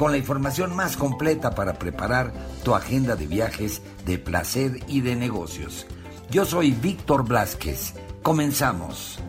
con la información más completa para preparar tu agenda de viajes, de placer y de negocios. Yo soy Víctor Blasquez. Comenzamos.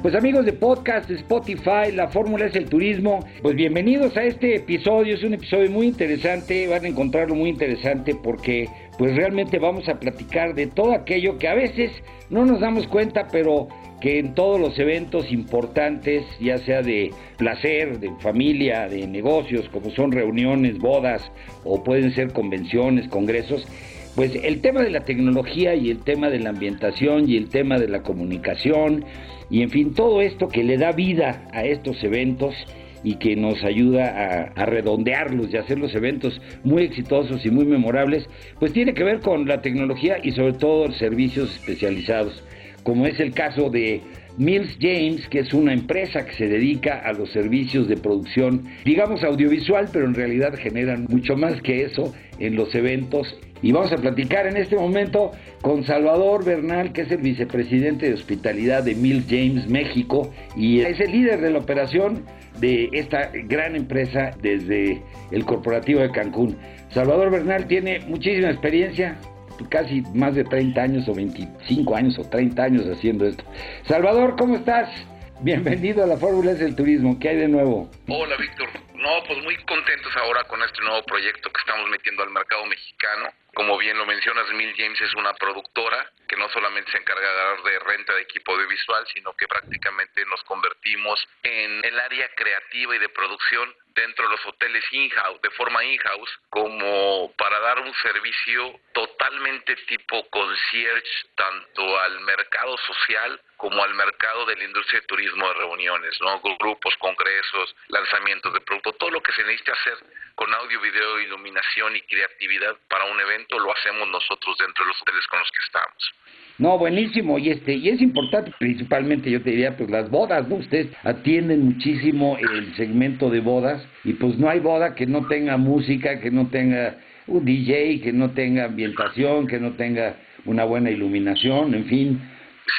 Pues amigos de podcast, Spotify, la fórmula es el turismo. Pues bienvenidos a este episodio, es un episodio muy interesante, van a encontrarlo muy interesante porque pues realmente vamos a platicar de todo aquello que a veces no nos damos cuenta, pero que en todos los eventos importantes, ya sea de placer, de familia, de negocios, como son reuniones, bodas o pueden ser convenciones, congresos, pues el tema de la tecnología y el tema de la ambientación y el tema de la comunicación y en fin, todo esto que le da vida a estos eventos y que nos ayuda a, redondearlos y hacer los eventos muy exitosos y muy memorables, pues tiene que ver con la tecnología y sobre todo servicios especializados como es el caso de Mills James, que es una empresa que se dedica a los servicios de producción, digamos audiovisual, pero en realidad generan mucho más que eso en los eventos. Y vamos a platicar en este momento con Salvador Bernal, que es el vicepresidente de hospitalidad de Mills James México y es el líder de la operación de esta gran empresa desde el corporativo de Cancún. Salvador Bernal tiene muchísima experiencia, casi más de 30 años o 25 años o 30 años haciendo esto. Salvador, ¿cómo estás? Bienvenido a la Fórmula del Turismo. ¿Qué hay de nuevo? Hola, Víctor. No, pues muy contentos ahora con este nuevo proyecto que estamos metiendo al mercado mexicano. Como bien lo mencionas, Mill James es una productora que no solamente se encarga de renta de equipo audiovisual, sino que prácticamente nos convertimos en el área creativa y de producción dentro de los hoteles in-house, de forma in-house, como para dar un servicio totalmente tipo concierge, tanto al mercado social como al mercado de la industria de turismo de reuniones, ¿no? Grupos, congresos, lanzamientos de productos, todo lo que se necesita hacer con audio, video, iluminación y creatividad para un evento lo hacemos nosotros dentro de los hoteles con los que estamos. No, buenísimo. Y este y es importante, principalmente yo te diría, pues las bodas, ¿no? Ustedes atienden muchísimo el segmento de bodas y pues no hay boda que no tenga música, que no tenga un DJ, que no tenga ambientación, que no tenga una buena iluminación, en fin.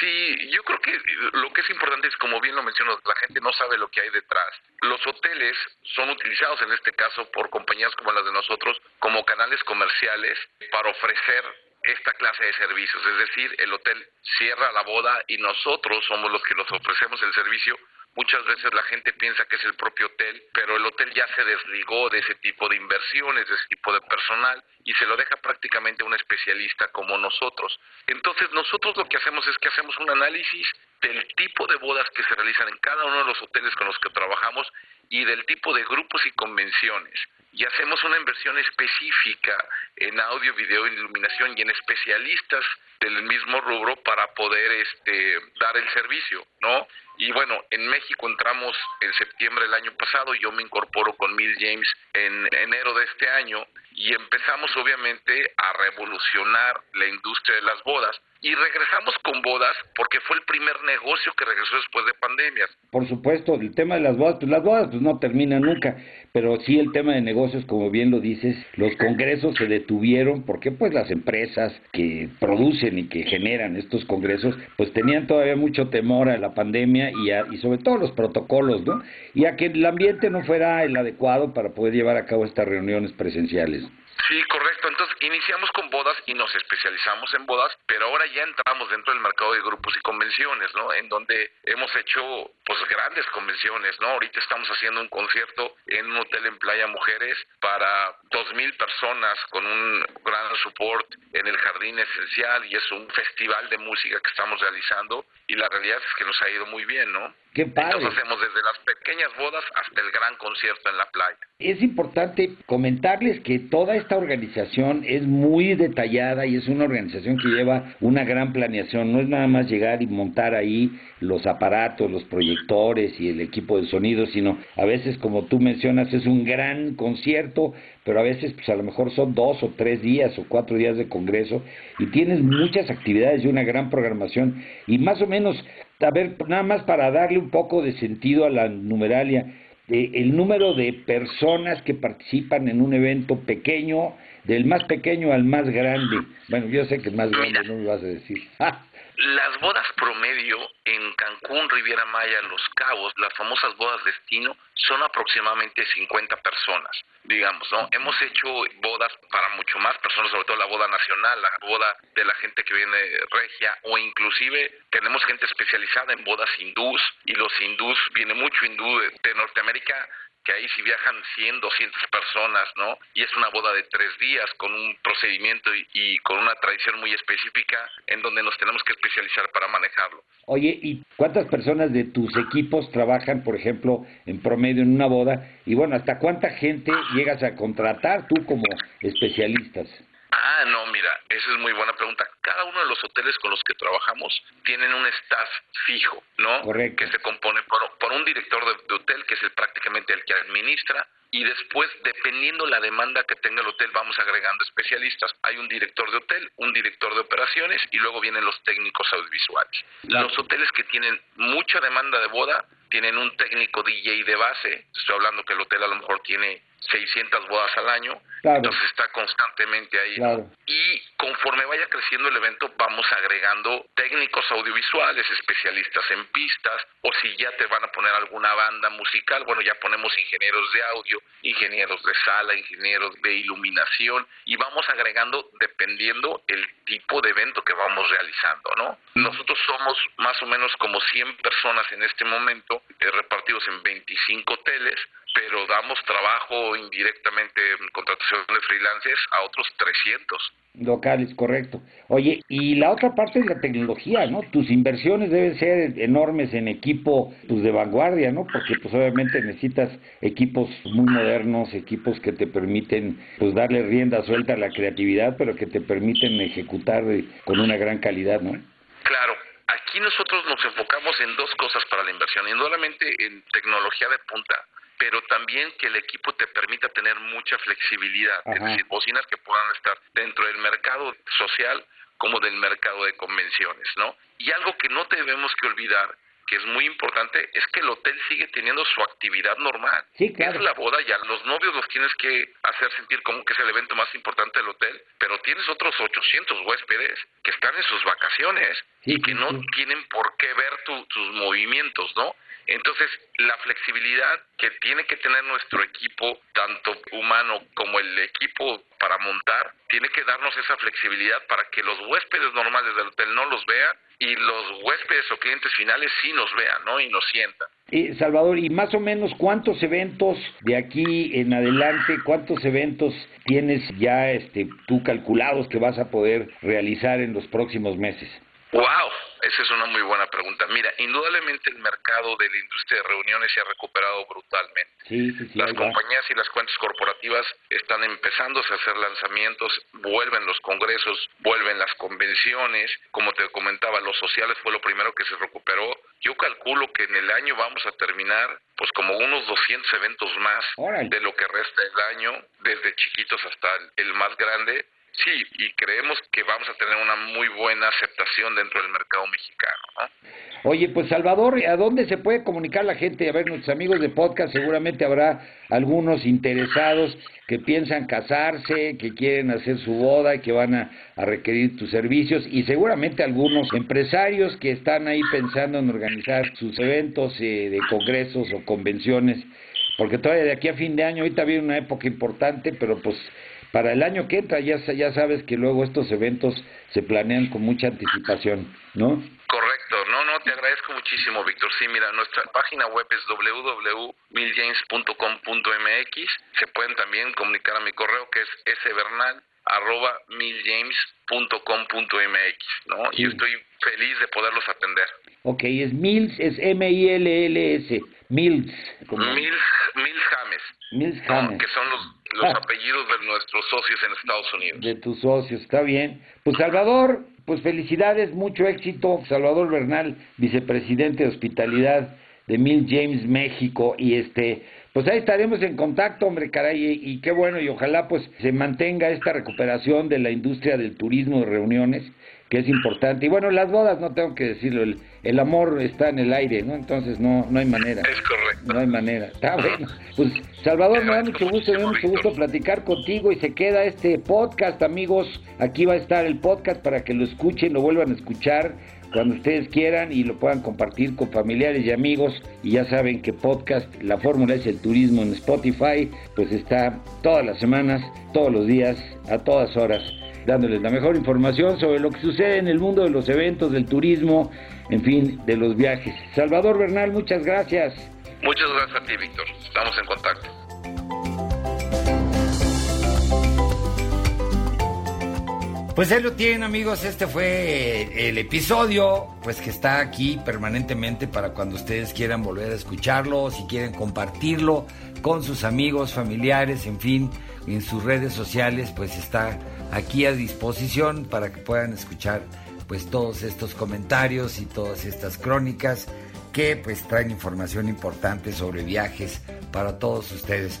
Sí, yo creo que lo que es importante es, como bien lo mencionó, la gente no sabe lo que hay detrás. Los hoteles son utilizados en este caso por compañías como las de nosotros como canales comerciales para ofrecer esta clase de servicios, es decir, el hotel cierra la boda y nosotros somos los que los ofrecemos el servicio. Muchas veces la gente piensa que es el propio hotel, pero el hotel ya se desligó de ese tipo de inversiones, de ese tipo de personal y se lo deja prácticamente a un especialista como nosotros. Entonces nosotros lo que hacemos es que hacemos un análisis del tipo de bodas que se realizan en cada uno de los hoteles con los que trabajamos y del tipo de grupos y convenciones y hacemos una inversión específica en audio, video, iluminación y en especialistas del mismo rubro para poder este dar el servicio, ¿no? Y bueno, en México entramos en septiembre del año pasado, yo me incorporo con Mill James en enero de este año y empezamos obviamente a revolucionar la industria de las bodas y regresamos con bodas porque fue el primer negocio que regresó después de pandemias. Por supuesto, el tema de las bodas, pues las bodas pues no terminan nunca, pero sí el tema de negocios, como bien lo dices, los congresos se detuvieron porque pues las empresas que producen y que generan estos congresos pues tenían todavía mucho temor a la pandemia y, a, y sobre todo los protocolos, ¿no? Y a que el ambiente no fuera el adecuado para poder llevar a cabo estas reuniones presenciales. Sí, correcto. Entonces iniciamos con bodas y nos especializamos en bodas, pero ahora ya entramos dentro del mercado de grupos y convenciones, ¿no? En donde hemos hecho pues grandes convenciones, ¿no? Ahorita estamos haciendo un concierto en un hotel en Playa Mujeres para dos mil personas con un gran support en el Jardín Esencial y es un festival de música que estamos realizando y la realidad es que nos ha ido muy bien, ¿no? Qué padre. Entonces hacemos desde las pequeñas bodas hasta el gran concierto en la playa. Es importante comentarles que toda esta organización es muy detallada y es una organización que lleva una gran planeación. No es nada más llegar y montar ahí los aparatos, los proyectores y el equipo de sonido, sino a veces, como tú mencionas, es un gran concierto, pero a veces pues a lo mejor son dos o tres días o cuatro días de congreso y tienes muchas actividades y una gran programación y más o menos, a ver, nada más para darle un poco de sentido a la numeralia, eh, el número de personas que participan en un evento pequeño, del más pequeño al más grande. Bueno, yo sé que más grande no me vas a decir. Las bodas promedio en Cancún, Riviera Maya, Los Cabos, las famosas bodas destino, son aproximadamente 50 personas, digamos, ¿no? Hemos hecho bodas para mucho más personas, sobre todo la boda nacional, la boda de la gente que viene regia, o inclusive tenemos gente especializada en bodas hindús, y los hindús, viene mucho hindú de Norteamérica, que ahí sí viajan 100, 200 personas, ¿no? Y es una boda de tres días con un procedimiento y, con una tradición muy específica en donde nos tenemos que especializar para manejarlo. Oye, ¿y cuántas personas de tus equipos trabajan, por ejemplo, en promedio en una boda? Y bueno, ¿hasta cuánta gente llegas a contratar tú como especialistas? Ah, no, mira, esa es muy buena pregunta. Cada uno de los hoteles con los que trabajamos tienen un staff fijo, ¿no? Correcto. Que se compone por, por un director de, hotel, que es el, prácticamente el que administra, y después, dependiendo la demanda que tenga el hotel, vamos agregando especialistas. Hay un director de hotel, un director de operaciones y luego vienen los técnicos audiovisuales. Los hoteles que tienen mucha demanda de boda tienen un técnico DJ de base. Estoy hablando que el hotel a lo mejor tiene 600 bodas al año, entonces está constantemente ahí. Y conforme vaya creciendo el evento, vamos agregando técnicos audiovisuales, especialistas en pistas, o si ya te van a poner alguna banda musical, bueno, ya ponemos ingenieros de audio, ingenieros de sala, ingenieros de iluminación, y vamos agregando dependiendo el tipo de evento que vamos realizando, ¿no? Nosotros somos más o menos como 100 personas en este momento, eh, repartidos en 25 hoteles, pero damos trabajo indirectamente en contratación de freelancers a otros 300. Locales, correcto. Oye, y la otra parte es la tecnología, ¿no? Tus inversiones deben ser enormes en equipo pues, de vanguardia, ¿no? Porque pues obviamente necesitas equipos muy modernos, equipos que te permiten pues darle rienda suelta a la creatividad, pero que te permiten ejecutar con una gran calidad, ¿no? Claro, aquí nosotros nos enfocamos en dos cosas para la inversión, indudablemente en tecnología de punta, pero también que el equipo te permita tener mucha flexibilidad, es decir, bocinas que puedan estar dentro del mercado social como del mercado de convenciones, ¿no? Y algo que no debemos que olvidar que es muy importante es que el hotel sigue teniendo su actividad normal. Sí, claro. Es la boda ya, los novios los tienes que hacer sentir como que es el evento más importante del hotel, pero tienes otros 800 huéspedes que están en sus vacaciones y que no tienen por qué ver tus movimientos, ¿no? Entonces, la flexibilidad que tiene que tener nuestro equipo, tanto humano como el equipo para montar, tiene que darnos esa flexibilidad para que los huéspedes normales del hotel no los vean y los huéspedes o clientes finales sí nos vean, ¿no? Y nos sientan. Eh, Salvador, ¿y más o menos cuántos eventos de aquí en adelante, cuántos eventos tienes ya este, tú calculados que vas a poder realizar en los próximos meses? ¡Wow! Esa es una muy buena pregunta. Mira, indudablemente el mercado de la industria de reuniones se ha recuperado brutalmente. Sí, sí, las compañías y las cuentas corporativas están empezando a hacer lanzamientos, vuelven los congresos, vuelven las convenciones. Como te comentaba, los sociales fue lo primero que se recuperó. Yo calculo que en el año vamos a terminar pues como unos 200 eventos más de lo que resta el año, desde chiquitos hasta el más grande Sí, y creemos que vamos a tener una muy buena aceptación dentro del mercado mexicano. ¿no? Oye, pues Salvador, ¿a dónde se puede comunicar la gente? A ver, nuestros amigos de podcast seguramente habrá algunos interesados que piensan casarse, que quieren hacer su boda y que van a, requerir tus servicios y seguramente algunos empresarios que están ahí pensando en organizar sus eventos eh, de congresos o convenciones, porque todavía de aquí a fin de año, ahorita viene una época importante, pero pues para el año que entra ya, ya sabes que luego estos eventos se planean con mucha anticipación, ¿no? Correcto, no, no, te agradezco muchísimo, Víctor. Sí, mira, nuestra página web es www.miljames.com.mx. Se pueden también comunicar a mi correo que es sbernal arroba ¿no? Y estoy feliz de poderlos atender. Ok, es Mills, es M-I-L-L-S, Mills. Mills, Mills James. Mills James. Que son los los apellidos de nuestros socios en Estados Unidos. De tus socios, está bien. Pues Salvador, pues felicidades, mucho éxito. Salvador Bernal, vicepresidente de Hospitalidad de Mil James, México, y este, pues ahí estaremos en contacto, hombre, caray, y, y, qué bueno, y ojalá pues se mantenga esta recuperación de la industria del turismo de reuniones, que es importante. Y bueno, las bodas, no tengo que decirlo, el, el amor está en el aire, ¿no? Entonces no, no hay manera. Es correcto. No hay manera. Está bueno. Pues Salvador, me da mucho gusto, me da mucho gusto platicar contigo y se queda este podcast, amigos. Aquí va a estar el podcast para que lo escuchen, lo vuelvan a escuchar cuando ustedes quieran y lo puedan compartir con familiares y amigos. Y ya saben que podcast, la fórmula es el turismo en Spotify, pues está todas las semanas, todos los días, a todas horas, dándoles la mejor información sobre lo que sucede en el mundo de los eventos, del turismo, en fin, de los viajes. Salvador Bernal, muchas gracias. Muchas gracias a ti, Víctor. Estamos en contacto. Pues ahí lo tienen amigos, este fue el episodio, pues que está aquí permanentemente para cuando ustedes quieran volver a escucharlo, si quieren compartirlo con sus amigos, familiares, en fin, en sus redes sociales, pues está aquí a disposición para que puedan escuchar pues todos estos comentarios y todas estas crónicas que pues traen información importante sobre viajes para todos ustedes.